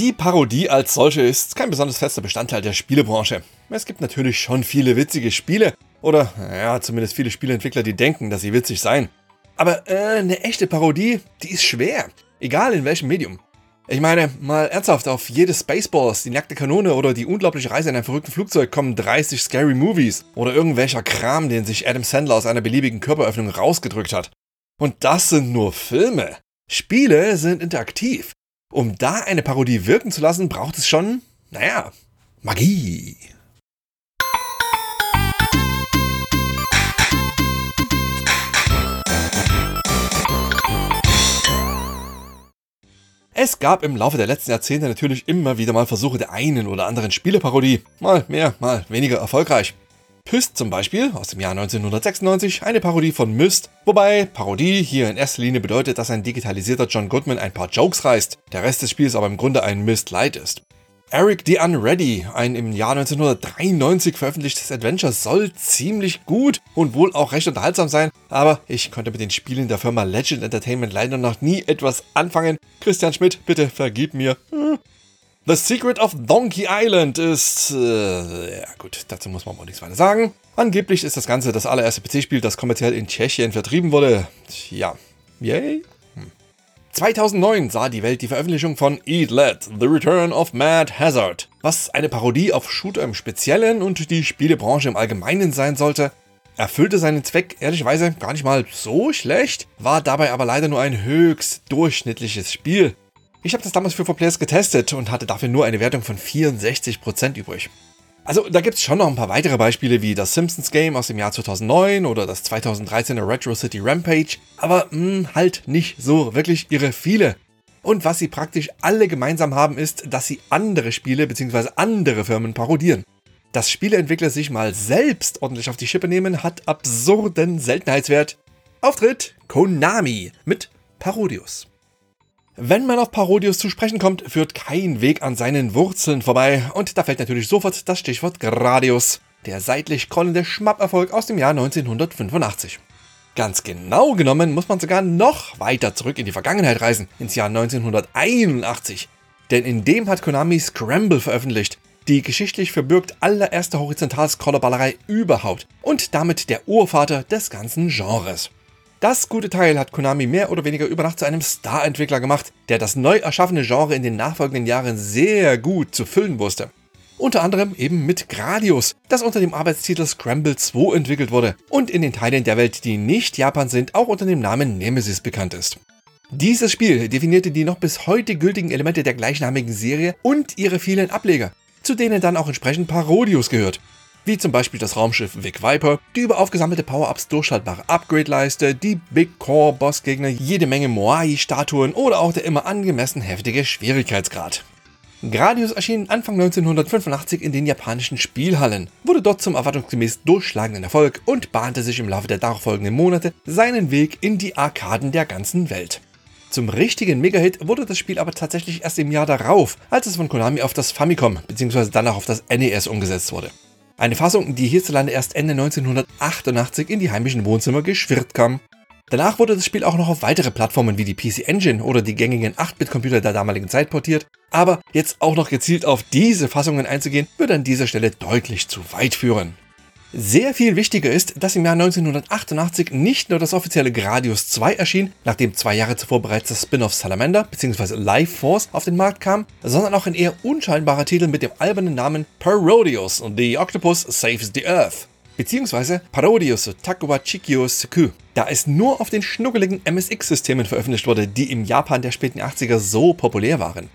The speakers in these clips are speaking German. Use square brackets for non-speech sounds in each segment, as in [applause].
Die Parodie als solche ist kein besonders fester Bestandteil der Spielebranche. Es gibt natürlich schon viele witzige Spiele, oder ja, zumindest viele Spieleentwickler, die denken, dass sie witzig seien. Aber äh, eine echte Parodie, die ist schwer. Egal in welchem Medium. Ich meine, mal ernsthaft, auf jede Spaceballs, die nackte Kanone oder die unglaubliche Reise in einem verrückten Flugzeug kommen 30 Scary Movies oder irgendwelcher Kram, den sich Adam Sandler aus einer beliebigen Körperöffnung rausgedrückt hat. Und das sind nur Filme. Spiele sind interaktiv. Um da eine Parodie wirken zu lassen, braucht es schon, naja, Magie. Es gab im Laufe der letzten Jahrzehnte natürlich immer wieder mal Versuche der einen oder anderen Spieleparodie. Mal mehr, mal weniger erfolgreich. Pyst zum Beispiel aus dem Jahr 1996, eine Parodie von Myst, wobei Parodie hier in erster Linie bedeutet, dass ein digitalisierter John Goodman ein paar Jokes reißt, der Rest des Spiels aber im Grunde ein Myst Light ist. Eric the Unready, ein im Jahr 1993 veröffentlichtes Adventure, soll ziemlich gut und wohl auch recht unterhaltsam sein, aber ich konnte mit den Spielen der Firma Legend Entertainment leider noch nie etwas anfangen. Christian Schmidt, bitte vergib mir. Hm. The Secret of Donkey Island ist... Äh, ja gut, dazu muss man wohl nichts weiter sagen. Angeblich ist das Ganze das allererste PC-Spiel, das kommerziell in Tschechien vertrieben wurde. Ja, yay? 2009 sah die Welt die Veröffentlichung von Eat Let, The Return of Mad Hazard, was eine Parodie auf Shooter im Speziellen und die Spielebranche im Allgemeinen sein sollte. Erfüllte seinen Zweck ehrlicherweise gar nicht mal so schlecht, war dabei aber leider nur ein höchst durchschnittliches Spiel. Ich habe das damals für 4Players getestet und hatte dafür nur eine Wertung von 64% übrig. Also da gibt es schon noch ein paar weitere Beispiele wie das Simpsons Game aus dem Jahr 2009 oder das 2013er Retro City Rampage, aber mh, hm, halt nicht so wirklich irre viele. Und was sie praktisch alle gemeinsam haben ist, dass sie andere Spiele bzw. andere Firmen parodieren. Dass Spieleentwickler sich mal selbst ordentlich auf die Schippe nehmen, hat absurden Seltenheitswert. Auftritt Konami mit Parodius. Wenn man auf Parodius zu sprechen kommt, führt kein Weg an seinen Wurzeln vorbei. Und da fällt natürlich sofort das Stichwort Gradius, der seitlich krollende Schmapperfolg aus dem Jahr 1985. Ganz genau genommen muss man sogar noch weiter zurück in die Vergangenheit reisen, ins Jahr 1981. Denn in dem hat Konami Scramble veröffentlicht, die geschichtlich verbürgt allererste Horizontal-Scrollerballerei überhaupt und damit der Urvater des ganzen Genres. Das gute Teil hat Konami mehr oder weniger über Nacht zu einem Star-Entwickler gemacht, der das neu erschaffene Genre in den nachfolgenden Jahren sehr gut zu füllen wusste. Unter anderem eben mit Gradius, das unter dem Arbeitstitel Scramble 2 entwickelt wurde und in den Teilen der Welt, die nicht Japan sind, auch unter dem Namen Nemesis bekannt ist. Dieses Spiel definierte die noch bis heute gültigen Elemente der gleichnamigen Serie und ihre vielen Ableger, zu denen dann auch entsprechend Parodius gehört, wie zum Beispiel das Raumschiff Vic Viper, die über aufgesammelte Power-Ups durchschaltbare Upgrade-Leiste, die Big Core-Bossgegner, jede Menge Moai-Statuen oder auch der immer angemessen heftige Schwierigkeitsgrad. Gradius erschien Anfang 1985 in den japanischen Spielhallen, wurde dort zum erwartungsgemäß durchschlagenden Erfolg und bahnte sich im Laufe der darauffolgenden Monate seinen Weg in die Arkaden der ganzen Welt. Zum richtigen Megahit wurde das Spiel aber tatsächlich erst im Jahr darauf, als es von Konami auf das Famicom bzw. danach auf das NES umgesetzt wurde. Eine Fassung, die hierzulande erst Ende 1988 in die heimischen Wohnzimmer geschwirrt kam. Danach wurde das Spiel auch noch auf weitere Plattformen wie die PC Engine oder die gängigen 8-Bit-Computer der damaligen Zeit portiert, aber jetzt auch noch gezielt auf diese Fassungen einzugehen, würde an dieser Stelle deutlich zu weit führen. Sehr viel wichtiger ist, dass im Jahr 1988 nicht nur das offizielle Gradius 2 erschien, nachdem zwei Jahre zuvor bereits das Spin-off Salamander bzw. Life Force auf den Markt kam, sondern auch ein eher unscheinbarer Titel mit dem albernen Namen Parodius The Octopus Saves the Earth beziehungsweise Parodius Takuwa Chikyo Seku, da es nur auf den schnuckeligen MSX-Systemen veröffentlicht wurde, die im Japan der späten 80er so populär waren.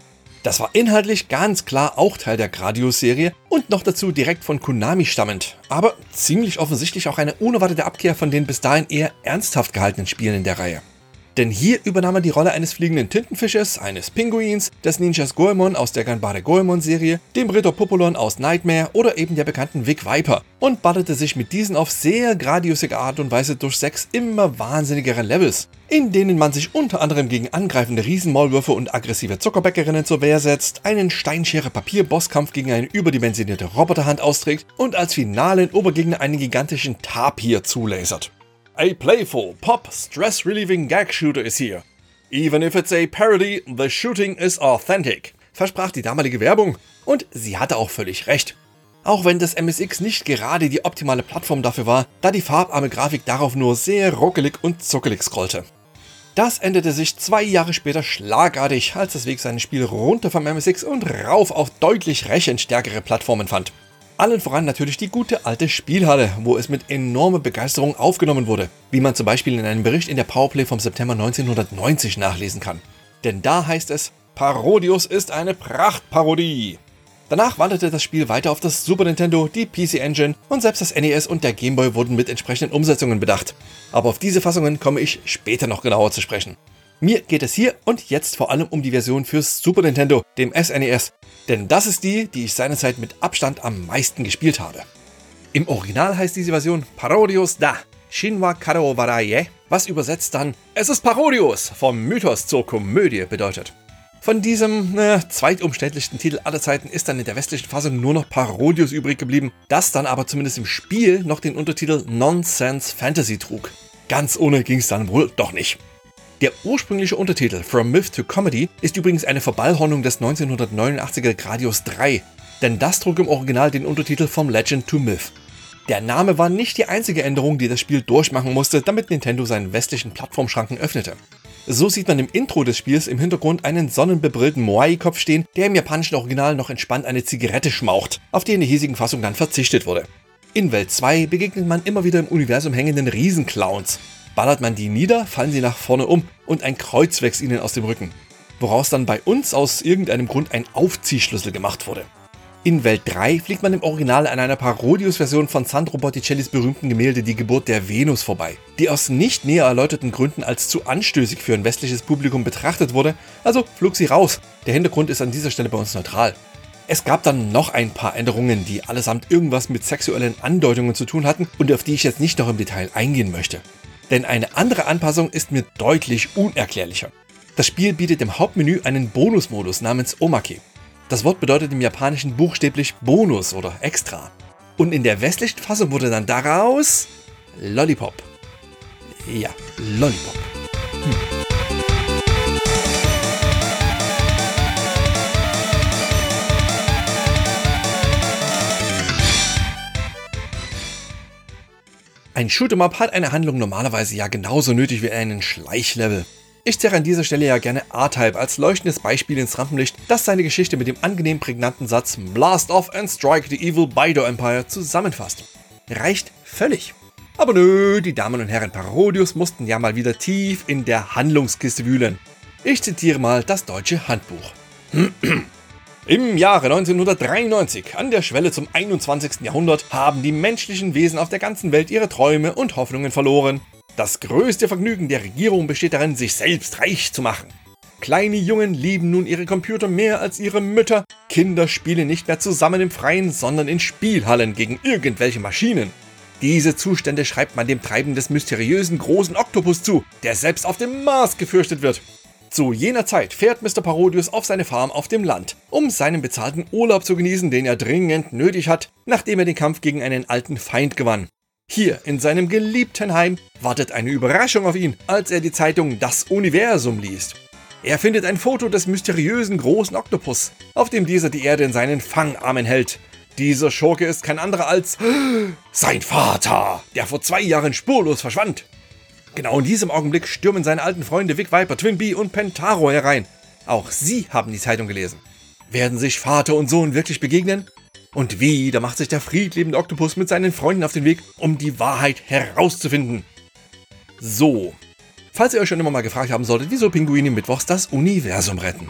Das war inhaltlich ganz klar auch Teil der Gradius-Serie und noch dazu direkt von Konami stammend, aber ziemlich offensichtlich auch eine unerwartete Abkehr von den bis dahin eher ernsthaft gehaltenen Spielen in der Reihe. Denn hier übernahm er die Rolle eines fliegenden Tintenfisches, eines Pinguins, des Ninjas Goemon aus der Ganbare Goemon Serie, dem Ritter Popolon aus Nightmare oder eben der bekannten Vic Viper und baddete sich mit diesen auf sehr gradiusige Art und Weise durch sechs immer wahnsinnigere Levels, in denen man sich unter anderem gegen angreifende Riesenmaulwürfe und aggressive Zuckerbäckerinnen zur Wehr setzt, einen Steinschere-Papier-Bosskampf gegen eine überdimensionierte Roboterhand austrägt und als finalen Obergegner einen gigantischen Tapir zulasert. A playful, pop, stress relieving gag shooter is here. Even if it's a parody, the shooting is authentic. versprach die damalige Werbung. Und sie hatte auch völlig recht. Auch wenn das MSX nicht gerade die optimale Plattform dafür war, da die farbarme Grafik darauf nur sehr ruckelig und zuckelig scrollte. Das änderte sich zwei Jahre später schlagartig, als das Weg seine Spiele runter vom MSX und rauf auf deutlich rechenstärkere Plattformen fand. Allen voran natürlich die gute alte Spielhalle, wo es mit enormer Begeisterung aufgenommen wurde, wie man zum Beispiel in einem Bericht in der Powerplay vom September 1990 nachlesen kann. Denn da heißt es, Parodius ist eine Prachtparodie. Danach wanderte das Spiel weiter auf das Super Nintendo, die PC Engine und selbst das NES und der Game Boy wurden mit entsprechenden Umsetzungen bedacht. Aber auf diese Fassungen komme ich später noch genauer zu sprechen. Mir geht es hier und jetzt vor allem um die Version fürs Super Nintendo, dem SNES, denn das ist die, die ich seinerzeit mit Abstand am meisten gespielt habe. Im Original heißt diese Version Parodius da, Shinwa Karo Waraye, was übersetzt dann Es ist Parodius vom Mythos zur Komödie bedeutet. Von diesem äh, zweitumständlichsten Titel aller Zeiten ist dann in der westlichen Fassung nur noch Parodius übrig geblieben, das dann aber zumindest im Spiel noch den Untertitel Nonsense Fantasy trug. Ganz ohne ging es dann wohl doch nicht. Der ursprüngliche Untertitel From Myth to Comedy ist übrigens eine Verballhornung des 1989er Gradius 3, denn das trug im Original den Untertitel From Legend to Myth. Der Name war nicht die einzige Änderung, die das Spiel durchmachen musste, damit Nintendo seinen westlichen Plattformschranken öffnete. So sieht man im Intro des Spiels im Hintergrund einen sonnenbebrillten Moai-Kopf stehen, der im japanischen Original noch entspannt eine Zigarette schmaucht, auf die in der hiesigen Fassung dann verzichtet wurde. In Welt 2 begegnet man immer wieder im Universum hängenden Riesenclowns. Ballert man die nieder, fallen sie nach vorne um und ein Kreuz wächst ihnen aus dem Rücken. Woraus dann bei uns aus irgendeinem Grund ein Aufziehschlüssel gemacht wurde. In Welt 3 fliegt man im Original an einer Parodius-Version von Sandro Botticellis berühmten Gemälde Die Geburt der Venus vorbei, die aus nicht näher erläuterten Gründen als zu anstößig für ein westliches Publikum betrachtet wurde, also flog sie raus. Der Hintergrund ist an dieser Stelle bei uns neutral. Es gab dann noch ein paar Änderungen, die allesamt irgendwas mit sexuellen Andeutungen zu tun hatten und auf die ich jetzt nicht noch im Detail eingehen möchte. Denn eine andere Anpassung ist mir deutlich unerklärlicher. Das Spiel bietet im Hauptmenü einen Bonusmodus namens Omake. Das Wort bedeutet im Japanischen buchstäblich Bonus oder Extra. Und in der westlichen Fassung wurde dann daraus Lollipop. Ja, Lollipop. Hm. Ein Shoot'em-up hat eine Handlung normalerweise ja genauso nötig wie einen Schleichlevel. Ich zerre an dieser Stelle ja gerne A-Type als leuchtendes Beispiel ins Rampenlicht, das seine Geschichte mit dem angenehm prägnanten Satz Blast off and strike the evil Bido Empire zusammenfasst. Reicht völlig. Aber nö, die Damen und Herren Parodius mussten ja mal wieder tief in der Handlungskiste wühlen. Ich zitiere mal das deutsche Handbuch. [clears throat] Im Jahre 1993, an der Schwelle zum 21. Jahrhundert, haben die menschlichen Wesen auf der ganzen Welt ihre Träume und Hoffnungen verloren. Das größte Vergnügen der Regierung besteht darin, sich selbst reich zu machen. Kleine Jungen lieben nun ihre Computer mehr als ihre Mütter. Kinder spielen nicht mehr zusammen im Freien, sondern in Spielhallen gegen irgendwelche Maschinen. Diese Zustände schreibt man dem Treiben des mysteriösen großen Oktopus zu, der selbst auf dem Mars gefürchtet wird. Zu jener Zeit fährt Mr. Parodius auf seine Farm auf dem Land, um seinen bezahlten Urlaub zu genießen, den er dringend nötig hat, nachdem er den Kampf gegen einen alten Feind gewann. Hier in seinem geliebten Heim wartet eine Überraschung auf ihn, als er die Zeitung Das Universum liest. Er findet ein Foto des mysteriösen großen Oktopus, auf dem dieser die Erde in seinen Fangarmen hält. Dieser Schurke ist kein anderer als [gasps] sein Vater, der vor zwei Jahren spurlos verschwand. Genau in diesem Augenblick stürmen seine alten Freunde Vic Viper, Twin Bee und Pentaro herein. Auch sie haben die Zeitung gelesen. Werden sich Vater und Sohn wirklich begegnen? Und wie, da macht sich der friedlebende Oktopus mit seinen Freunden auf den Weg, um die Wahrheit herauszufinden. So, falls ihr euch schon immer mal gefragt haben solltet, wieso Pinguine mittwochs das Universum retten.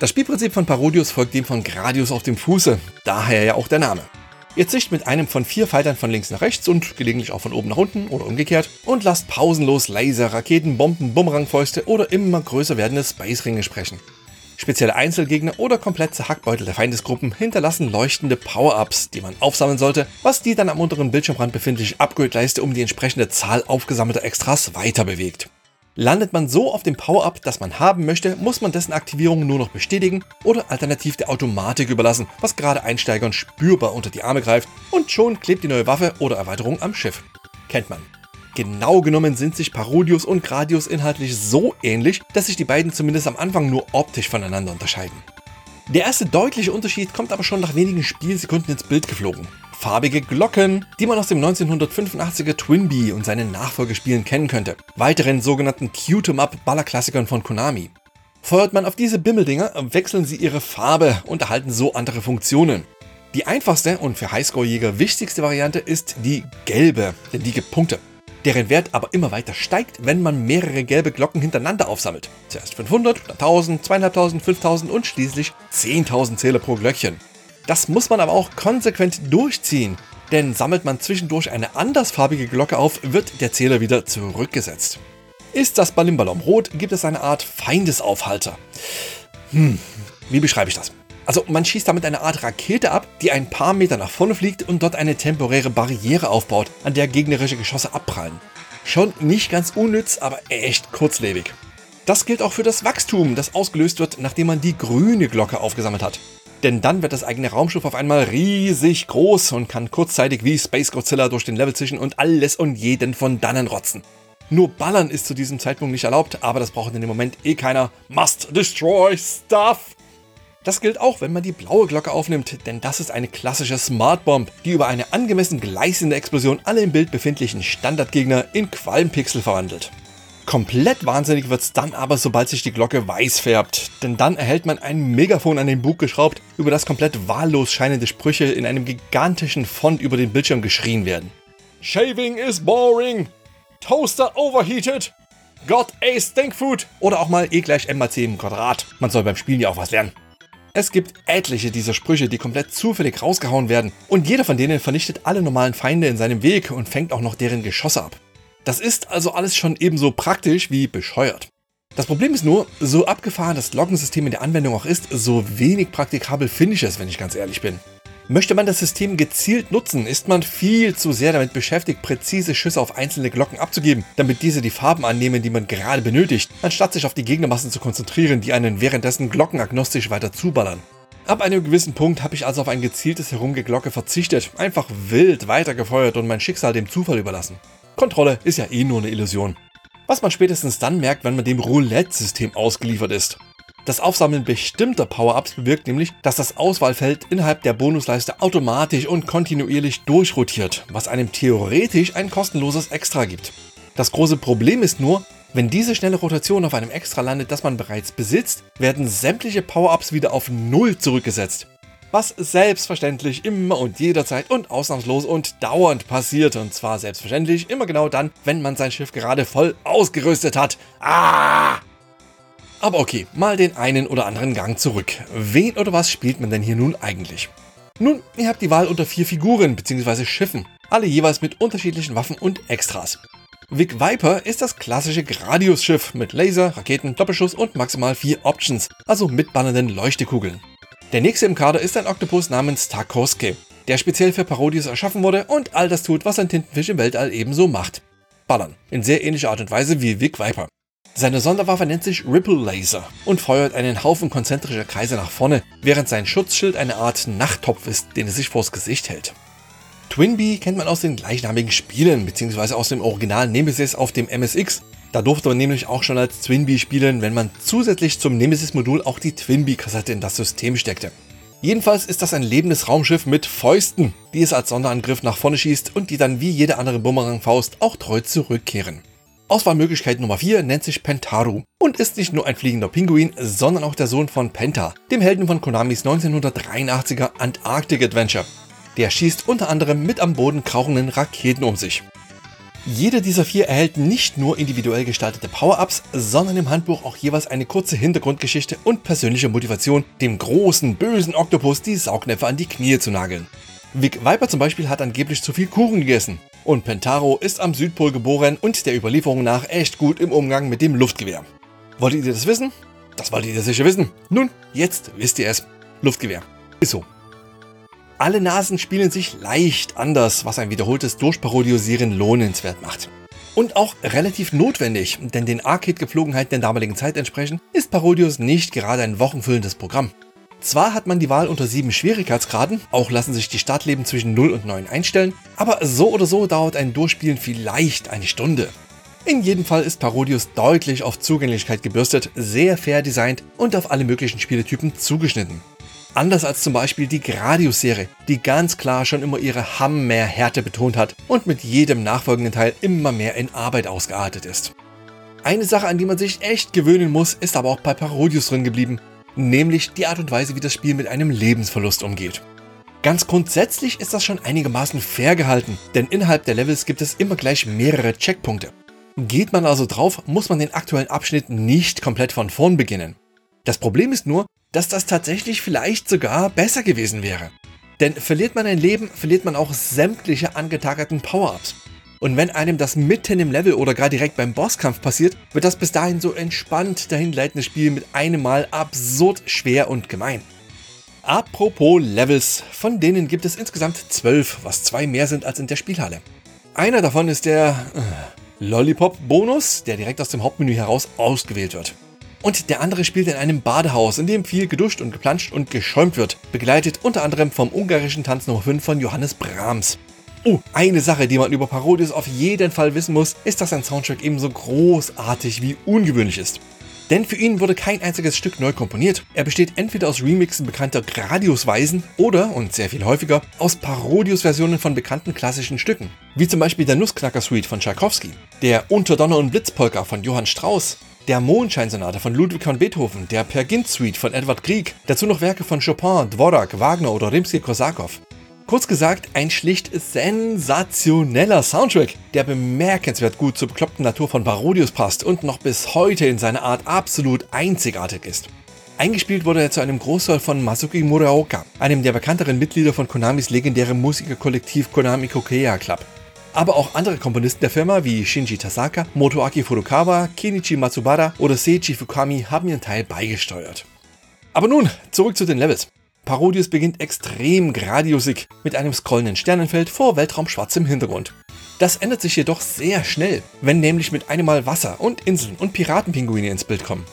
Das Spielprinzip von Parodius folgt dem von Gradius auf dem Fuße, daher ja auch der Name. Ihr zischt mit einem von vier Fightern von links nach rechts und gelegentlich auch von oben nach unten oder umgekehrt und lasst pausenlos Laser, Raketen, Bomben, Bumerangfäuste oder immer größer werdende Space-Ringe sprechen. Spezielle Einzelgegner oder komplette Hackbeutel der Feindesgruppen hinterlassen leuchtende Power-Ups, die man aufsammeln sollte, was die dann am unteren Bildschirmrand befindliche Upgrade-Leiste um die entsprechende Zahl aufgesammelter Extras weiter bewegt. Landet man so auf dem Power-Up, das man haben möchte, muss man dessen Aktivierung nur noch bestätigen oder alternativ der Automatik überlassen, was gerade Einsteigern spürbar unter die Arme greift und schon klebt die neue Waffe oder Erweiterung am Schiff. Kennt man. Genau genommen sind sich Parodius und Gradius inhaltlich so ähnlich, dass sich die beiden zumindest am Anfang nur optisch voneinander unterscheiden. Der erste deutliche Unterschied kommt aber schon nach wenigen Spielsekunden ins Bild geflogen. Farbige Glocken, die man aus dem 1985er Twinbee und seinen Nachfolgespielen kennen könnte. Weiteren sogenannten Q-Em-Up-Ballerklassikern von Konami. Feuert man auf diese Bimmeldinger, wechseln sie ihre Farbe und erhalten so andere Funktionen. Die einfachste und für Highscore-Jäger wichtigste Variante ist die gelbe, denn die gibt Punkte. Deren Wert aber immer weiter steigt, wenn man mehrere gelbe Glocken hintereinander aufsammelt. Zuerst 500, dann 1000, 2500, 5000 und schließlich 10.000 Zähler pro Glöckchen. Das muss man aber auch konsequent durchziehen, denn sammelt man zwischendurch eine andersfarbige Glocke auf, wird der Zähler wieder zurückgesetzt. Ist das Balimballon rot, gibt es eine Art Feindesaufhalter. Hm, wie beschreibe ich das? Also man schießt damit eine Art Rakete ab, die ein paar Meter nach vorne fliegt und dort eine temporäre Barriere aufbaut, an der gegnerische Geschosse abprallen. Schon nicht ganz unnütz, aber echt kurzlebig. Das gilt auch für das Wachstum, das ausgelöst wird, nachdem man die grüne Glocke aufgesammelt hat. Denn dann wird das eigene Raumschiff auf einmal riesig groß und kann kurzzeitig wie Space Godzilla durch den Level zischen und alles und jeden von dannen rotzen. Nur Ballern ist zu diesem Zeitpunkt nicht erlaubt, aber das braucht in dem Moment eh keiner. Must destroy stuff! Das gilt auch, wenn man die blaue Glocke aufnimmt, denn das ist eine klassische Smart Bomb, die über eine angemessen gleißende Explosion alle im Bild befindlichen Standardgegner in Qualmpixel verwandelt. Komplett wahnsinnig wird's dann aber, sobald sich die Glocke weiß färbt, denn dann erhält man ein Megafon an den Bug geschraubt, über das komplett wahllos scheinende Sprüche in einem gigantischen Font über den Bildschirm geschrien werden. Shaving is boring! Toaster overheated! Got a stink food! Oder auch mal E gleich M mal C im Quadrat. Man soll beim Spielen ja auch was lernen. Es gibt etliche dieser Sprüche, die komplett zufällig rausgehauen werden und jeder von denen vernichtet alle normalen Feinde in seinem Weg und fängt auch noch deren Geschosse ab. Das ist also alles schon ebenso praktisch wie bescheuert. Das Problem ist nur, so abgefahren das Loggensystem in der Anwendung auch ist, so wenig praktikabel finde ich es, wenn ich ganz ehrlich bin. Möchte man das System gezielt nutzen, ist man viel zu sehr damit beschäftigt, präzise Schüsse auf einzelne Glocken abzugeben, damit diese die Farben annehmen, die man gerade benötigt, anstatt sich auf die Gegnermassen zu konzentrieren, die einen währenddessen glockenagnostisch weiter zuballern. Ab einem gewissen Punkt habe ich also auf ein gezieltes Herumgeglocke verzichtet, einfach wild weitergefeuert und mein Schicksal dem Zufall überlassen. Kontrolle ist ja eh nur eine Illusion. Was man spätestens dann merkt, wenn man dem Roulette-System ausgeliefert ist. Das Aufsammeln bestimmter Power-Ups bewirkt nämlich, dass das Auswahlfeld innerhalb der Bonusleiste automatisch und kontinuierlich durchrotiert, was einem theoretisch ein kostenloses Extra gibt. Das große Problem ist nur, wenn diese schnelle Rotation auf einem Extra landet, das man bereits besitzt, werden sämtliche Power-Ups wieder auf Null zurückgesetzt. Was selbstverständlich immer und jederzeit und ausnahmslos und dauernd passiert. Und zwar selbstverständlich immer genau dann, wenn man sein Schiff gerade voll ausgerüstet hat. Ah! Aber okay, mal den einen oder anderen Gang zurück. Wen oder was spielt man denn hier nun eigentlich? Nun, ihr habt die Wahl unter vier Figuren bzw. Schiffen, alle jeweils mit unterschiedlichen Waffen und Extras. Vic Viper ist das klassische Gradius-Schiff mit Laser, Raketen, Doppelschuss und maximal vier Options, also mitballernden Leuchtekugeln. Der nächste im Kader ist ein Oktopus namens Tarkovsky, der speziell für Parodies erschaffen wurde und all das tut, was ein Tintenfisch im Weltall ebenso macht. Ballern, in sehr ähnlicher Art und Weise wie Vic Viper. Seine Sonderwaffe nennt sich Ripple Laser und feuert einen Haufen konzentrischer Kreise nach vorne, während sein Schutzschild eine Art Nachttopf ist, den er sich vors Gesicht hält. Twinbee kennt man aus den gleichnamigen Spielen bzw. aus dem Original Nemesis auf dem MSX. Da durfte man nämlich auch schon als Twinbee spielen, wenn man zusätzlich zum Nemesis-Modul auch die Twinbee-Kassette in das System steckte. Jedenfalls ist das ein lebendes Raumschiff mit Fäusten, die es als Sonderangriff nach vorne schießt und die dann wie jede andere Bumerang-Faust auch treu zurückkehren. Auswahlmöglichkeit Nummer 4 nennt sich Pentaru und ist nicht nur ein fliegender Pinguin, sondern auch der Sohn von Penta, dem Helden von Konamis 1983er Antarctic Adventure. Der schießt unter anderem mit am Boden krauchenden Raketen um sich. Jeder dieser vier erhält nicht nur individuell gestaltete Power-Ups, sondern im Handbuch auch jeweils eine kurze Hintergrundgeschichte und persönliche Motivation, dem großen, bösen Oktopus die Saugnäpfe an die Knie zu nageln. Vic Viper zum Beispiel hat angeblich zu viel Kuchen gegessen. Und Pentaro ist am Südpol geboren und der Überlieferung nach echt gut im Umgang mit dem Luftgewehr. Wolltet ihr das wissen? Das wolltet ihr sicher wissen. Nun, jetzt wisst ihr es. Luftgewehr. Ist so. Alle Nasen spielen sich leicht anders, was ein wiederholtes Durchparodiosieren lohnenswert macht. Und auch relativ notwendig, denn den Arcade-Gepflogenheiten der damaligen Zeit entsprechend ist Parodius nicht gerade ein wochenfüllendes Programm. Zwar hat man die Wahl unter sieben Schwierigkeitsgraden, auch lassen sich die Startleben zwischen 0 und 9 einstellen, aber so oder so dauert ein Durchspielen vielleicht eine Stunde. In jedem Fall ist Parodius deutlich auf Zugänglichkeit gebürstet, sehr fair designt und auf alle möglichen Spieletypen zugeschnitten. Anders als zum Beispiel die Gradius-Serie, die ganz klar schon immer ihre Hammerhärte betont hat und mit jedem nachfolgenden Teil immer mehr in Arbeit ausgeartet ist. Eine Sache, an die man sich echt gewöhnen muss, ist aber auch bei Parodius drin geblieben, nämlich die Art und Weise, wie das Spiel mit einem Lebensverlust umgeht. Ganz grundsätzlich ist das schon einigermaßen fair gehalten, denn innerhalb der Levels gibt es immer gleich mehrere Checkpunkte. Geht man also drauf, muss man den aktuellen Abschnitt nicht komplett von vorn beginnen. Das Problem ist nur, dass das tatsächlich vielleicht sogar besser gewesen wäre. Denn verliert man ein Leben, verliert man auch sämtliche angetagerten Power-Ups. Und wenn einem das mitten im Level oder gerade direkt beim Bosskampf passiert, wird das bis dahin so entspannt dahinleitende Spiel mit einem Mal absurd schwer und gemein. Apropos Levels, von denen gibt es insgesamt zwölf, was zwei mehr sind als in der Spielhalle. Einer davon ist der äh, Lollipop-Bonus, der direkt aus dem Hauptmenü heraus ausgewählt wird. Und der andere spielt in einem Badehaus, in dem viel geduscht und geplanscht und geschäumt wird, begleitet unter anderem vom ungarischen Tanz Nummer 5 von Johannes Brahms. Oh, eine Sache, die man über Parodius auf jeden Fall wissen muss, ist, dass sein Soundtrack ebenso großartig wie ungewöhnlich ist. Denn für ihn wurde kein einziges Stück neu komponiert. Er besteht entweder aus Remixen bekannter Gradius-Weisen oder, und sehr viel häufiger, aus Parodius-Versionen von bekannten klassischen Stücken. Wie zum Beispiel der Nussknacker-Suite von Tchaikovsky, der Unter Donner und Blitzpolka von Johann Strauss, der Mondscheinsonate von Ludwig van Beethoven, der Per Gint Suite von Edward Grieg, dazu noch Werke von Chopin, Dvorak, Wagner oder Rimsky-Korsakow. Kurz gesagt, ein schlicht sensationeller Soundtrack, der bemerkenswert gut zur bekloppten Natur von Parodius passt und noch bis heute in seiner Art absolut einzigartig ist. Eingespielt wurde er zu einem Großteil von Masuki Muraoka, einem der bekannteren Mitglieder von Konamis legendärem Musikerkollektiv Konami Kokeya Club. Aber auch andere Komponisten der Firma wie Shinji Tasaka, Motoaki Furukawa, Kenichi Matsubara oder Seiji Fukami haben ihren Teil beigesteuert. Aber nun, zurück zu den Levels. Parodius beginnt extrem gradiusig mit einem scrollenden Sternenfeld vor weltraumschwarzem Hintergrund. Das ändert sich jedoch sehr schnell, wenn nämlich mit einem Mal Wasser und Inseln und Piratenpinguine ins Bild kommen.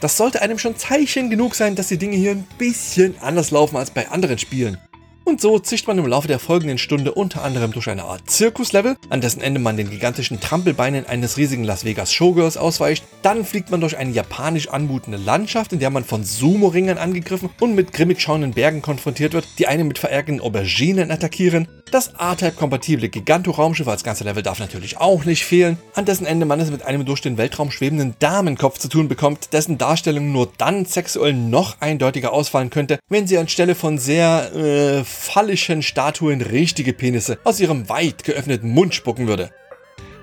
Das sollte einem schon Zeichen genug sein, dass die Dinge hier ein bisschen anders laufen als bei anderen Spielen. Und so zischt man im Laufe der folgenden Stunde unter anderem durch eine Art Zirkuslevel, an dessen Ende man den gigantischen Trampelbeinen eines riesigen Las Vegas Showgirls ausweicht. Dann fliegt man durch eine japanisch anmutende Landschaft, in der man von Sumo-Ringern angegriffen und mit grimmig schauenden Bergen konfrontiert wird, die einen mit verärgerten Auberginen attackieren. Das A-Type-kompatible Giganto-Raumschiff als ganze Level darf natürlich auch nicht fehlen, an dessen Ende man es mit einem durch den Weltraum schwebenden Damenkopf zu tun bekommt, dessen Darstellung nur dann sexuell noch eindeutiger ausfallen könnte, wenn sie anstelle von sehr äh, phallischen Statuen richtige Penisse aus ihrem weit geöffneten Mund spucken würde.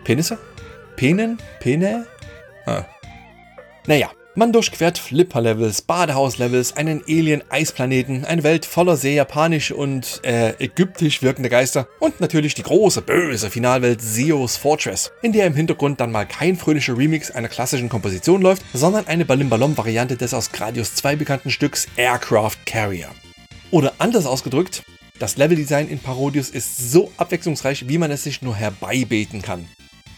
Penisse? Penen? Pene? Ah. Naja, man durchquert Flipper-Levels, Badehaus-Levels, einen Alien-Eisplaneten, eine Welt voller sehr japanisch und äh, ägyptisch wirkende Geister und natürlich die große, böse Finalwelt Zeos Fortress, in der im Hintergrund dann mal kein fröhlicher Remix einer klassischen Komposition läuft, sondern eine Balim-Ballon-Variante des aus Gradius 2 bekannten Stücks Aircraft Carrier. Oder anders ausgedrückt, das Leveldesign in Parodius ist so abwechslungsreich, wie man es sich nur herbeibeten kann.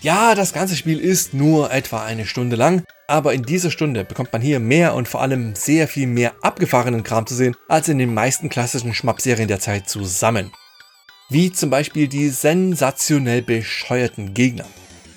Ja, das ganze Spiel ist nur etwa eine Stunde lang, aber in dieser Stunde bekommt man hier mehr und vor allem sehr viel mehr abgefahrenen Kram zu sehen, als in den meisten klassischen Schmapp-Serien der Zeit zusammen. Wie zum Beispiel die sensationell bescheuerten Gegner.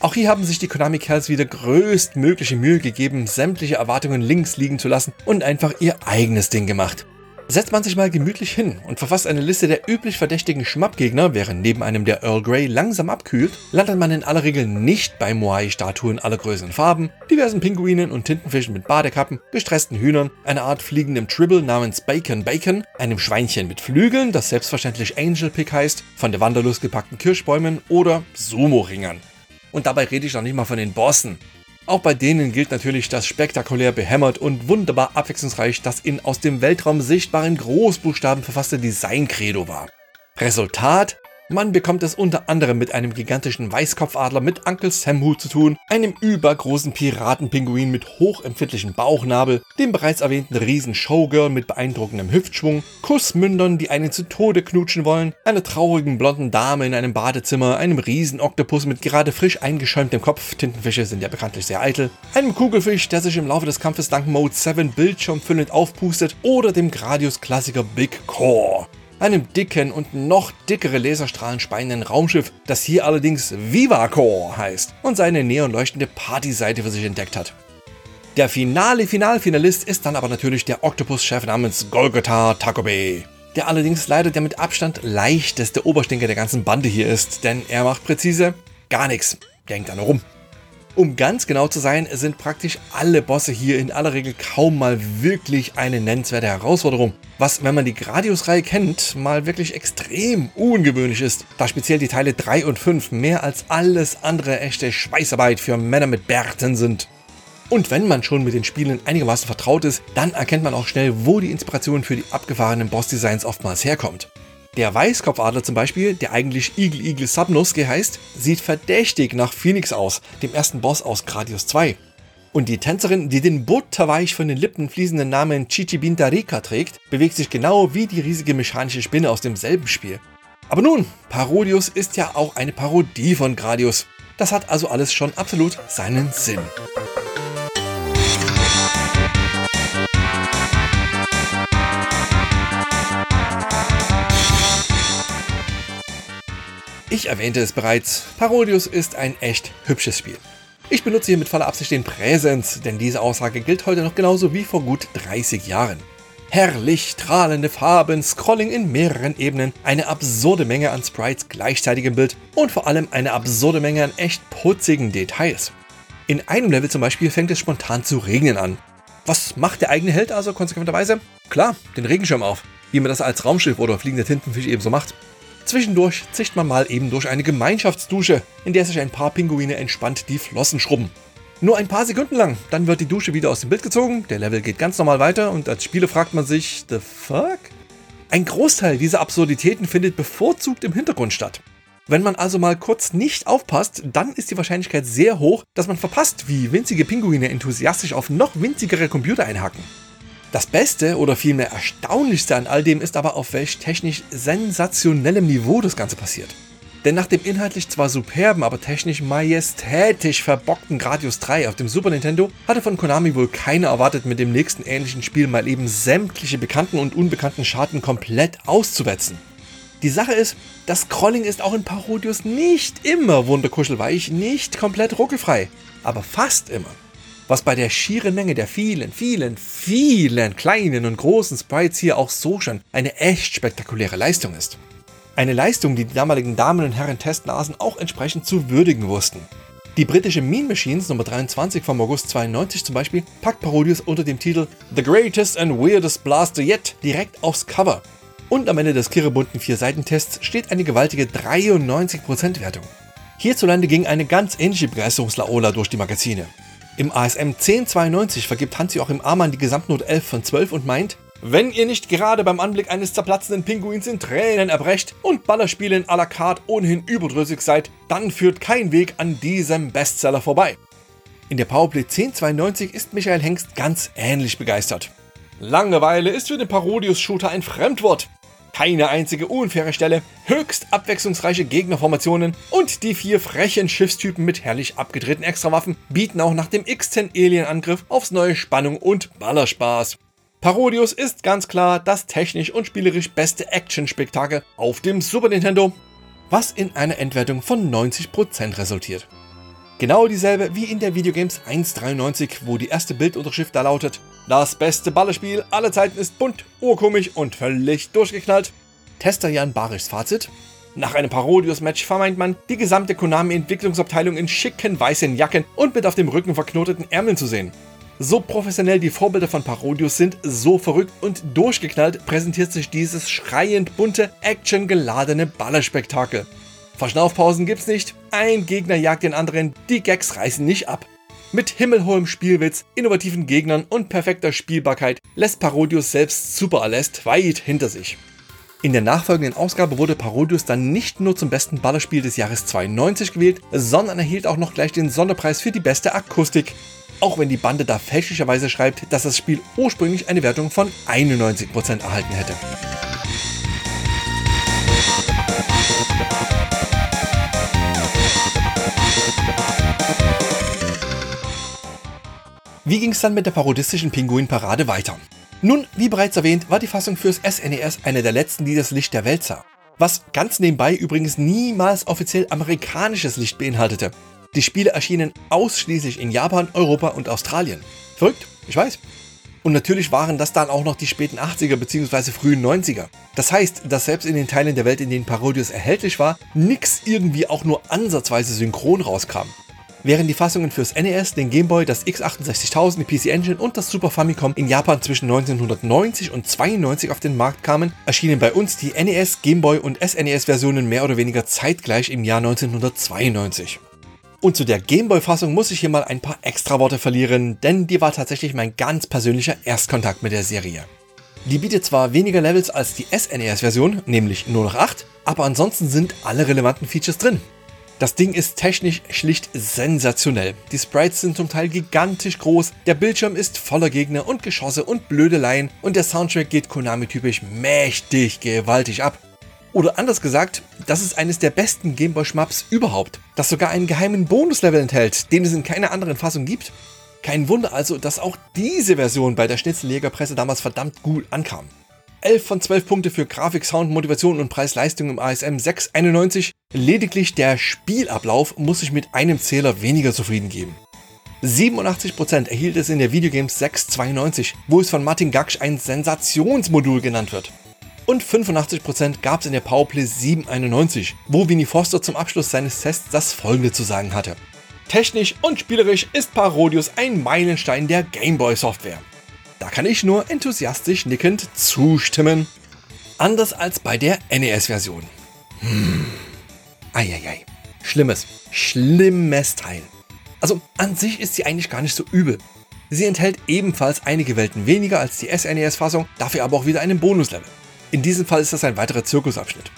Auch hier haben sich die Konami Kerls wieder größtmögliche Mühe gegeben, sämtliche Erwartungen links liegen zu lassen und einfach ihr eigenes Ding gemacht. Setzt man sich mal gemütlich hin und verfasst eine Liste der üblich verdächtigen Schmappgegner, während neben einem der Earl Grey langsam abkühlt, landet man in aller Regel nicht bei Moai-Statuen aller Größen und Farben, diversen Pinguinen und Tintenfischen mit Badekappen, gestressten Hühnern, einer Art fliegendem Tribble namens Bacon Bacon, einem Schweinchen mit Flügeln, das selbstverständlich Angel Pick heißt, von der Wanderlust gepackten Kirschbäumen oder Sumo-Ringern. Und dabei rede ich noch nicht mal von den Bossen. Auch bei denen gilt natürlich das spektakulär behämmert und wunderbar abwechslungsreich das in aus dem Weltraum sichtbaren Großbuchstaben verfasste Design-Credo war. Resultat man bekommt es unter anderem mit einem gigantischen Weißkopfadler mit Uncle Sam Hut zu tun, einem übergroßen Piratenpinguin mit hochempfindlichem Bauchnabel, dem bereits erwähnten riesen Showgirl mit beeindruckendem Hüftschwung, Kussmündern, die einen zu Tode knutschen wollen, einer traurigen blonden Dame in einem Badezimmer, einem riesen Oktopus mit gerade frisch eingeschäumtem Kopf, Tintenfische sind ja bekanntlich sehr eitel, einem Kugelfisch, der sich im Laufe des Kampfes dank Mode 7 bildschirmfüllend aufpustet oder dem Gradius-Klassiker Big Core einem dicken und noch dickere Laserstrahlen speienden Raumschiff, das hier allerdings Vivacore heißt und seine neonleuchtende Partyseite für sich entdeckt hat. Der finale Finalfinalist ist dann aber natürlich der Octopus-Chef namens Golgotha Takobe, der allerdings leider der mit Abstand leichteste Oberstinker der ganzen Bande hier ist, denn er macht präzise gar nichts. Der hängt da nur rum. Um ganz genau zu sein, sind praktisch alle Bosse hier in aller Regel kaum mal wirklich eine nennenswerte Herausforderung. Was, wenn man die Gradius-Reihe kennt, mal wirklich extrem ungewöhnlich ist, da speziell die Teile 3 und 5 mehr als alles andere echte Schweißarbeit für Männer mit Bärten sind. Und wenn man schon mit den Spielen einigermaßen vertraut ist, dann erkennt man auch schnell, wo die Inspiration für die abgefahrenen Bossdesigns oftmals herkommt. Der Weißkopfadler zum Beispiel, der eigentlich Igel Igel Subnuske heißt, sieht verdächtig nach Phoenix aus, dem ersten Boss aus Gradius 2. Und die Tänzerin, die den butterweich von den Lippen fließenden Namen Chichibinta Rika trägt, bewegt sich genau wie die riesige mechanische Spinne aus demselben Spiel. Aber nun, Parodius ist ja auch eine Parodie von Gradius. Das hat also alles schon absolut seinen Sinn. Ich erwähnte es bereits, Parodius ist ein echt hübsches Spiel. Ich benutze hier mit voller Absicht den Präsens, denn diese Aussage gilt heute noch genauso wie vor gut 30 Jahren. Herrlich strahlende Farben, Scrolling in mehreren Ebenen, eine absurde Menge an Sprites gleichzeitig im Bild und vor allem eine absurde Menge an echt putzigen Details. In einem Level zum Beispiel fängt es spontan zu regnen an. Was macht der eigene Held also konsequenterweise? Klar, den Regenschirm auf, wie man das als Raumschiff oder fliegender Tintenfisch ebenso macht. Zwischendurch zischt man mal eben durch eine Gemeinschaftsdusche, in der sich ein paar Pinguine entspannt die Flossen schrubben. Nur ein paar Sekunden lang, dann wird die Dusche wieder aus dem Bild gezogen, der Level geht ganz normal weiter und als Spieler fragt man sich, the fuck? Ein Großteil dieser Absurditäten findet bevorzugt im Hintergrund statt. Wenn man also mal kurz nicht aufpasst, dann ist die Wahrscheinlichkeit sehr hoch, dass man verpasst, wie winzige Pinguine enthusiastisch auf noch winzigere Computer einhacken. Das Beste oder vielmehr Erstaunlichste an all dem ist aber, auf welch technisch sensationellem Niveau das Ganze passiert. Denn nach dem inhaltlich zwar superben, aber technisch majestätisch verbockten Gradius 3 auf dem Super Nintendo hatte von Konami wohl keiner erwartet, mit dem nächsten ähnlichen Spiel mal eben sämtliche bekannten und unbekannten Schaden komplett auszuwetzen. Die Sache ist, das Scrolling ist auch in Parodius nicht immer wunderkuschelweich, nicht komplett ruckelfrei, aber fast immer was bei der schieren Menge der vielen, vielen, vielen kleinen und großen Sprites hier auch so schon eine echt spektakuläre Leistung ist. Eine Leistung, die die damaligen Damen und Herren Testnasen auch entsprechend zu würdigen wussten. Die britische Mean Machines Nummer 23 vom August 92 zum Beispiel packt Parodius unter dem Titel The Greatest and Weirdest Blaster Yet direkt aufs Cover. Und am Ende des kirrebunten 4-Seiten-Tests steht eine gewaltige 93% Wertung. Hierzulande ging eine ganz ähnliche Begeisterungslaola durch die Magazine. Im ASM 1092 vergibt Hans-Joachim Amann die Gesamtnote 11 von 12 und meint, wenn ihr nicht gerade beim Anblick eines zerplatzenden Pinguins in Tränen erbrecht und Ballerspielen à la carte ohnehin überdrüssig seid, dann führt kein Weg an diesem Bestseller vorbei. In der Powerplay 1092 ist Michael Hengst ganz ähnlich begeistert. Langeweile ist für den Parodius-Shooter ein Fremdwort keine einzige unfaire Stelle, höchst abwechslungsreiche Gegnerformationen und die vier frechen Schiffstypen mit herrlich abgedrehten Extrawaffen bieten auch nach dem X10 Alien-Angriff aufs neue Spannung und Ballerspaß. Parodius ist ganz klar das technisch und spielerisch beste Action-Spektakel auf dem Super Nintendo, was in einer Endwertung von 90% resultiert. Genau dieselbe wie in der Videogames 1.93, wo die erste Bildunterschrift da lautet das beste Ballerspiel aller Zeiten ist bunt, urkomisch und völlig durchgeknallt. Tester Jan Barischs Fazit. Nach einem Parodius-Match vermeint man, die gesamte Konami-Entwicklungsabteilung in schicken weißen Jacken und mit auf dem Rücken verknoteten Ärmeln zu sehen. So professionell die Vorbilder von Parodius sind, so verrückt und durchgeknallt präsentiert sich dieses schreiend bunte, actiongeladene Ballerspektakel. Verschnaufpausen gibt's nicht, ein Gegner jagt den anderen, die Gags reißen nicht ab. Mit himmelhohem Spielwitz, innovativen Gegnern und perfekter Spielbarkeit lässt Parodius selbst Super Alest weit hinter sich. In der nachfolgenden Ausgabe wurde Parodius dann nicht nur zum besten Ballerspiel des Jahres 92 gewählt, sondern erhielt auch noch gleich den Sonderpreis für die beste Akustik. Auch wenn die Bande da fälschlicherweise schreibt, dass das Spiel ursprünglich eine Wertung von 91% erhalten hätte. Wie ging es dann mit der parodistischen Pinguin-Parade weiter? Nun, wie bereits erwähnt, war die Fassung fürs SNES e eine der letzten, die das Licht der Welt sah. Was ganz nebenbei übrigens niemals offiziell amerikanisches Licht beinhaltete. Die Spiele erschienen ausschließlich in Japan, Europa und Australien. Verrückt, ich weiß. Und natürlich waren das dann auch noch die späten 80er bzw. frühen 90er. Das heißt, dass selbst in den Teilen der Welt, in denen Parodius erhältlich war, nix irgendwie auch nur ansatzweise synchron rauskam. Während die Fassungen fürs NES, den Game Boy, das X68000, die PC Engine und das Super Famicom in Japan zwischen 1990 und 92 auf den Markt kamen, erschienen bei uns die NES, Game Boy und SNES-Versionen mehr oder weniger zeitgleich im Jahr 1992. Und zu der Gameboy-Fassung muss ich hier mal ein paar extra Worte verlieren, denn die war tatsächlich mein ganz persönlicher Erstkontakt mit der Serie. Die bietet zwar weniger Levels als die SNES-Version, nämlich nur noch 8, aber ansonsten sind alle relevanten Features drin. Das Ding ist technisch schlicht sensationell. Die Sprites sind zum Teil gigantisch groß, der Bildschirm ist voller Gegner und Geschosse und Blödeleien und der Soundtrack geht Konami-typisch mächtig gewaltig ab. Oder anders gesagt, das ist eines der besten Gameboy Schmaps überhaupt, das sogar einen geheimen Bonuslevel enthält, den es in keiner anderen Fassung gibt. Kein Wunder also, dass auch diese Version bei der Schnitzeljägerpresse damals verdammt gut ankam. 11 von 12 Punkte für Grafik, Sound, Motivation und Preis-Leistung im ASM 691. Lediglich der Spielablauf muss sich mit einem Zähler weniger zufrieden geben. 87% erhielt es in der Videogames 692, wo es von Martin Gaksch ein Sensationsmodul genannt wird und 85% gab es in der Powerplay 791, wo Winnie Foster zum Abschluss seines Tests das folgende zu sagen hatte. Technisch und spielerisch ist Parodius ein Meilenstein der Gameboy-Software. Da kann ich nur enthusiastisch nickend zustimmen. Anders als bei der NES-Version. Hm. Eieiei. Schlimmes, schlimmes Teil. Also an sich ist sie eigentlich gar nicht so übel. Sie enthält ebenfalls einige Welten weniger als die SNES-Fassung, dafür aber auch wieder einen Bonuslevel. In diesem Fall ist das ein weiterer Zirkusabschnitt.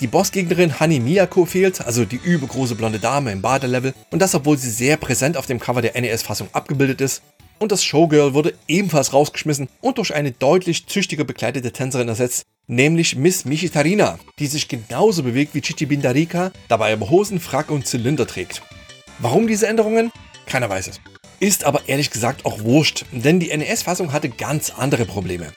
Die Bossgegnerin Hani Miyako fehlt, also die übergroße blonde Dame im Badelevel, und das obwohl sie sehr präsent auf dem Cover der NES-Fassung abgebildet ist. Und das Showgirl wurde ebenfalls rausgeschmissen und durch eine deutlich züchtiger bekleidete Tänzerin ersetzt, nämlich Miss Michitarina, die sich genauso bewegt wie Chichi Bindarika, dabei aber Hosen, Frack und Zylinder trägt. Warum diese Änderungen? Keiner weiß es. Ist aber ehrlich gesagt auch wurscht, denn die NES-Fassung hatte ganz andere Probleme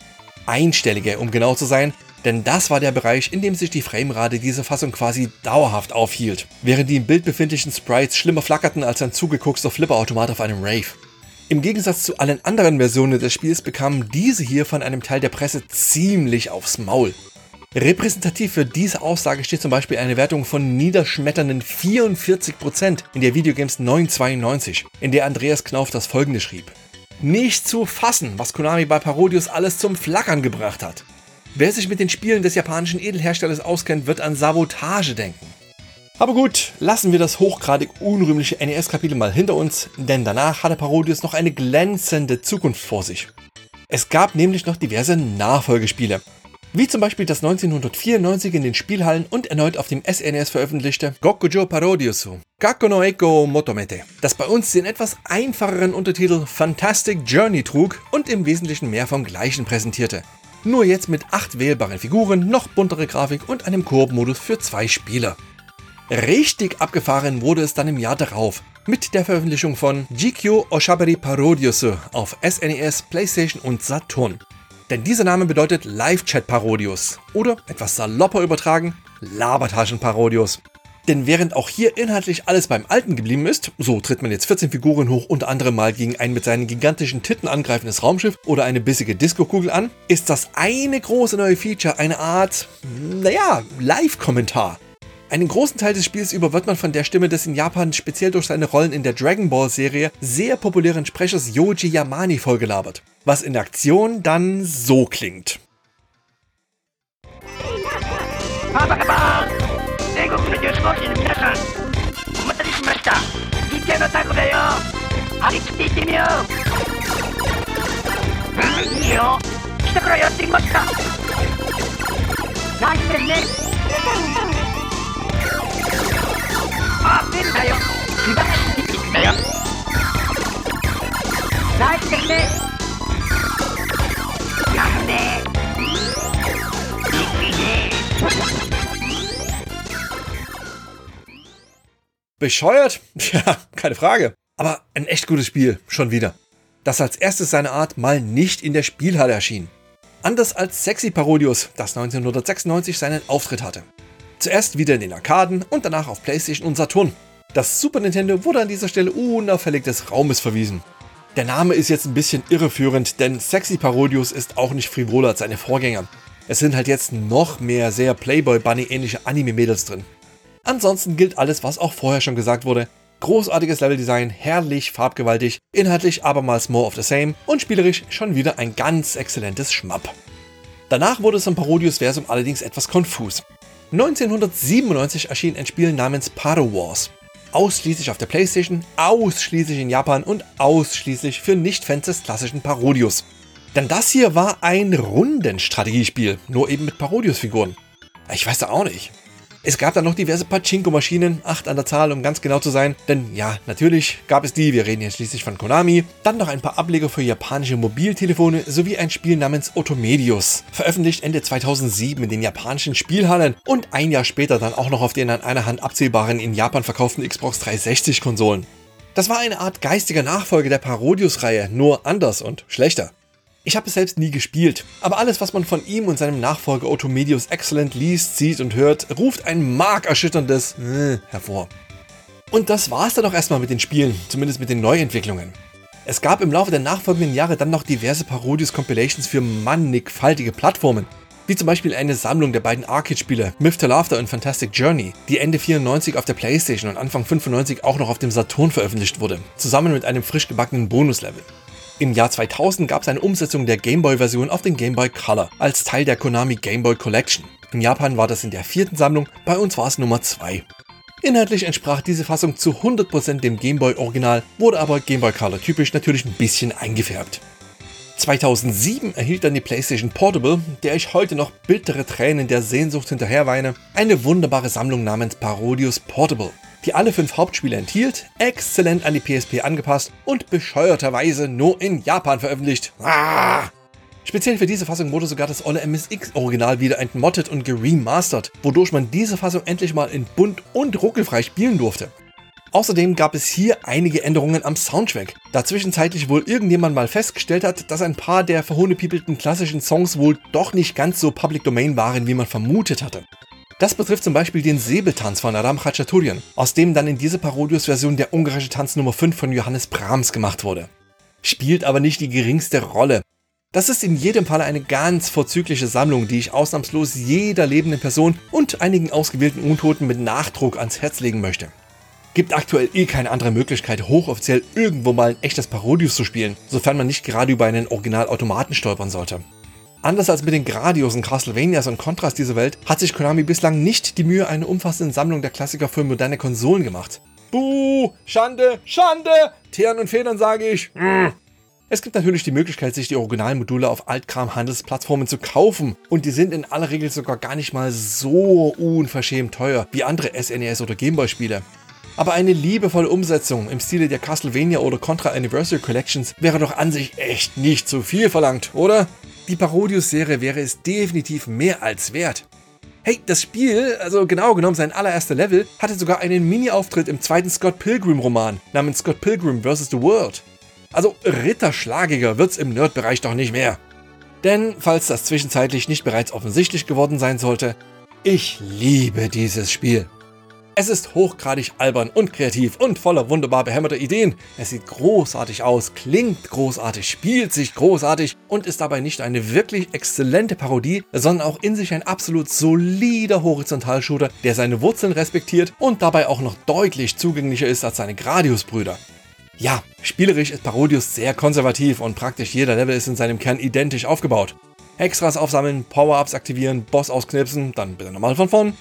einstellige, um genau zu sein, denn das war der Bereich, in dem sich die Framerate dieser Fassung quasi dauerhaft aufhielt, während die im Bild befindlichen Sprites schlimmer flackerten als ein zugeguckster Flipperautomat auf einem Rave. Im Gegensatz zu allen anderen Versionen des Spiels bekamen diese hier von einem Teil der Presse ziemlich aufs Maul. Repräsentativ für diese Aussage steht zum Beispiel eine Wertung von niederschmetternden 44% in der Videogames 992, in der Andreas Knauf das folgende schrieb. Nicht zu fassen, was Konami bei Parodius alles zum Flackern gebracht hat. Wer sich mit den Spielen des japanischen Edelherstellers auskennt, wird an Sabotage denken. Aber gut, lassen wir das hochgradig unrühmliche NES-Kapitel mal hinter uns, denn danach hatte Parodius noch eine glänzende Zukunft vor sich. Es gab nämlich noch diverse Nachfolgespiele, wie zum Beispiel das 1994 in den Spielhallen und erneut auf dem SNES e veröffentlichte Gokujo Parodiusu Kako no Eiko Motomete, das bei uns den etwas einfacheren Untertitel Fantastic Journey trug und im Wesentlichen mehr vom gleichen präsentierte. Nur jetzt mit acht wählbaren Figuren, noch buntere Grafik und einem Koop-Modus für zwei Spieler. Richtig abgefahren wurde es dann im Jahr darauf, mit der Veröffentlichung von GQ Oshabari Parodiusu auf SNES, e PlayStation und Saturn. Denn dieser Name bedeutet Live-Chat-Parodius oder etwas salopper übertragen, Labertaschen-Parodius. Denn während auch hier inhaltlich alles beim Alten geblieben ist, so tritt man jetzt 14 Figuren hoch, unter anderem mal gegen ein mit seinen gigantischen Titten angreifendes Raumschiff oder eine bissige Disco-Kugel an, ist das eine große neue Feature eine Art, naja, Live-Kommentar. Einen großen Teil des Spiels über wird man von der Stimme des in Japan speziell durch seine Rollen in der Dragon Ball Serie sehr populären Sprechers Yoji Yamani vollgelabert, was in Aktion dann so klingt. Bescheuert? [laughs] Ja, keine Frage. Aber ein echt gutes Spiel, schon wieder. Das als erstes seiner Art mal nicht in der Spielhalle erschien. Anders als Sexy Parodius, das 1996 seinen Auftritt hatte. Zuerst wieder in den Arkaden und danach auf PlayStation und Saturn. Das Super Nintendo wurde an dieser Stelle unauffällig des Raumes verwiesen. Der Name ist jetzt ein bisschen irreführend, denn Sexy Parodius ist auch nicht frivoler als seine Vorgänger. Es sind halt jetzt noch mehr sehr Playboy Bunny ähnliche Anime-Mädels drin. Ansonsten gilt alles, was auch vorher schon gesagt wurde. Großartiges Leveldesign, herrlich, farbgewaltig, inhaltlich abermals more of the same und spielerisch schon wieder ein ganz exzellentes Schmapp. Danach wurde es im Parodius-Versum allerdings etwas konfus. 1997 erschien ein Spiel namens Paro Wars. Ausschließlich auf der Playstation, ausschließlich in Japan und ausschließlich für Nicht-Fans des klassischen Parodius. Denn das hier war ein Rundenstrategiespiel, nur eben mit Parodius-Figuren. Ich weiß da auch nicht. Es gab dann noch diverse Pachinko-Maschinen, acht an der Zahl, um ganz genau zu sein. Denn ja, natürlich gab es die, wir reden hier schließlich von Konami. Dann noch ein paar Ableger für japanische Mobiltelefone sowie ein Spiel namens Otomedius, veröffentlicht Ende 2007 in den japanischen Spielhallen und ein Jahr später dann auch noch auf den an einer Hand abzählbaren in Japan verkauften Xbox 360-Konsolen. Das war eine Art geistiger Nachfolger der Parodius-Reihe, nur anders und schlechter. Ich habe es selbst nie gespielt, aber alles, was man von ihm und seinem Nachfolger Otomedius Excellent liest, sieht und hört, ruft ein markerschütterndes äh, hervor. Und das war es dann auch erstmal mit den Spielen, zumindest mit den Neuentwicklungen. Es gab im Laufe der nachfolgenden Jahre dann noch diverse Parodius-Compilations für mannigfaltige Plattformen, wie zum Beispiel eine Sammlung der beiden Arcade-Spiele Myth to Laughter und Fantastic Journey, die Ende 94 auf der Playstation und Anfang 95 auch noch auf dem Saturn veröffentlicht wurde, zusammen mit einem frisch gebackenen Bonuslevel. Im Jahr 2000 gab es eine Umsetzung der Game Boy-Version auf den Game Boy Color als Teil der Konami Game Boy Collection. In Japan war das in der vierten Sammlung, bei uns war es Nummer 2. Inhaltlich entsprach diese Fassung zu 100% dem Game Boy Original, wurde aber Game Boy Color typisch natürlich ein bisschen eingefärbt. 2007 erhielt dann die PlayStation Portable, der ich heute noch bittere Tränen der Sehnsucht hinterherweine, eine wunderbare Sammlung namens Parodius Portable die alle fünf Hauptspiele enthielt, exzellent an die PSP angepasst und bescheuerterweise nur in Japan veröffentlicht. Ah! Speziell für diese Fassung wurde sogar das olle MSX-Original wieder entmottet und geremastert, wodurch man diese Fassung endlich mal in bunt und ruckelfrei spielen durfte. Außerdem gab es hier einige Änderungen am Soundtrack, da zwischenzeitlich wohl irgendjemand mal festgestellt hat, dass ein paar der verhohnepiepelten klassischen Songs wohl doch nicht ganz so Public Domain waren, wie man vermutet hatte. Das betrifft zum Beispiel den Säbeltanz von Adam Khachaturian, aus dem dann in dieser Parodius-Version der ungarische Tanz Nummer 5 von Johannes Brahms gemacht wurde. Spielt aber nicht die geringste Rolle. Das ist in jedem Fall eine ganz vorzügliche Sammlung, die ich ausnahmslos jeder lebenden Person und einigen ausgewählten Untoten mit Nachdruck ans Herz legen möchte. Gibt aktuell eh keine andere Möglichkeit, hochoffiziell irgendwo mal ein echtes Parodius zu spielen, sofern man nicht gerade über einen Originalautomaten stolpern sollte. Anders als mit den Gradiusen Castlevanias und Contras dieser Welt hat sich Konami bislang nicht die Mühe, eine umfassende Sammlung der Klassiker für moderne Konsolen gemacht. Buh, Schande, Schande, Teeren und Federn sage ich. Mm. Es gibt natürlich die Möglichkeit, sich die Originalmodule auf Altkram-Handelsplattformen zu kaufen und die sind in aller Regel sogar gar nicht mal so unverschämt teuer wie andere SNES e oder Gameboy-Spiele. Aber eine liebevolle Umsetzung im Stile der Castlevania oder Contra Anniversary Collections wäre doch an sich echt nicht zu viel verlangt, oder? Die Parodius-Serie wäre es definitiv mehr als wert. Hey, das Spiel, also genau genommen sein allererster Level, hatte sogar einen Mini-Auftritt im zweiten Scott Pilgrim-Roman namens Scott Pilgrim vs. The World. Also ritterschlagiger wird's im Nerd-Bereich doch nicht mehr. Denn, falls das zwischenzeitlich nicht bereits offensichtlich geworden sein sollte, ich liebe dieses Spiel. Es ist hochgradig albern und kreativ und voller wunderbar behämmerter Ideen. Es sieht großartig aus, klingt großartig, spielt sich großartig und ist dabei nicht eine wirklich exzellente Parodie, sondern auch in sich ein absolut solider Horizontalshooter, der seine Wurzeln respektiert und dabei auch noch deutlich zugänglicher ist als seine Gradius-Brüder. Ja, spielerisch ist Parodius sehr konservativ und praktisch jeder Level ist in seinem Kern identisch aufgebaut. Extras aufsammeln, Power-Ups aktivieren, Boss ausknipsen, dann bitte nochmal von vorn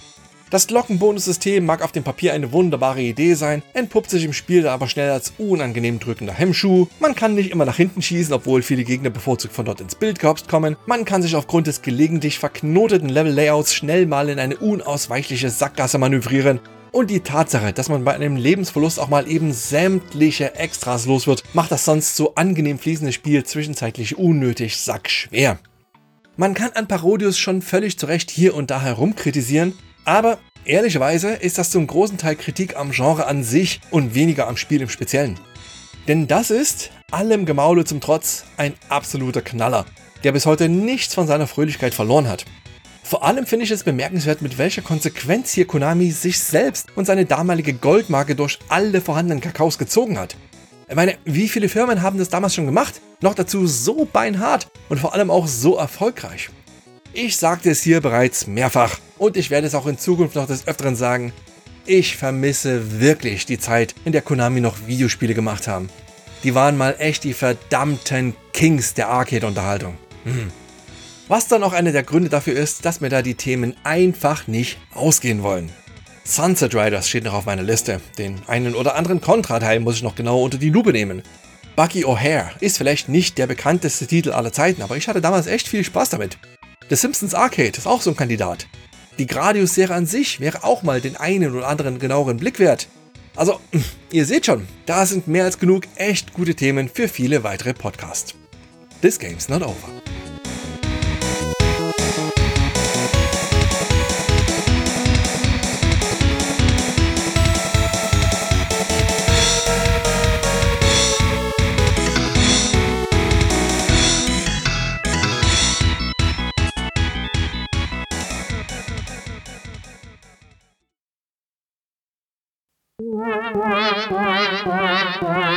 das Glockenbonussystem mag auf dem Papier eine wunderbare Idee sein, entpuppt sich im Spiel aber schnell als unangenehm drückender Hemmschuh. Man kann nicht immer nach hinten schießen, obwohl viele Gegner bevorzugt von dort ins Bildkorps kommen. Man kann sich aufgrund des gelegentlich verknoteten Level-Layouts schnell mal in eine unausweichliche Sackgasse manövrieren. Und die Tatsache, dass man bei einem Lebensverlust auch mal eben sämtliche Extras los wird, macht das sonst so angenehm fließende Spiel zwischenzeitlich unnötig sackschwer. Man kann an Parodius schon völlig zurecht hier und da herumkritisieren, aber ehrlicherweise ist das zum großen Teil Kritik am Genre an sich und weniger am Spiel im Speziellen. Denn das ist, allem Gemaule zum Trotz, ein absoluter Knaller, der bis heute nichts von seiner Fröhlichkeit verloren hat. Vor allem finde ich es bemerkenswert, mit welcher Konsequenz hier Konami sich selbst und seine damalige Goldmarke durch alle vorhandenen Kakaos gezogen hat. Ich meine, wie viele Firmen haben das damals schon gemacht? Noch dazu so beinhart und vor allem auch so erfolgreich. Ich sagte es hier bereits mehrfach und ich werde es auch in Zukunft noch des Öfteren sagen. Ich vermisse wirklich die Zeit, in der Konami noch Videospiele gemacht haben. Die waren mal echt die verdammten Kings der Arcade-Unterhaltung. Hm. Was dann auch einer der Gründe dafür ist, dass mir da die Themen einfach nicht ausgehen wollen. Sunset Riders steht noch auf meiner Liste. Den einen oder anderen Contra-Teil muss ich noch genauer unter die Lupe nehmen. Bucky O'Hare ist vielleicht nicht der bekannteste Titel aller Zeiten, aber ich hatte damals echt viel Spaß damit. The Simpsons Arcade ist auch so ein Kandidat. Die Gradius-Serie an sich wäre auch mal den einen oder anderen genaueren Blick wert. Also, [clears throat] ihr seht schon, da sind mehr als genug echt gute Themen für viele weitere Podcasts. This game's not over. Wow.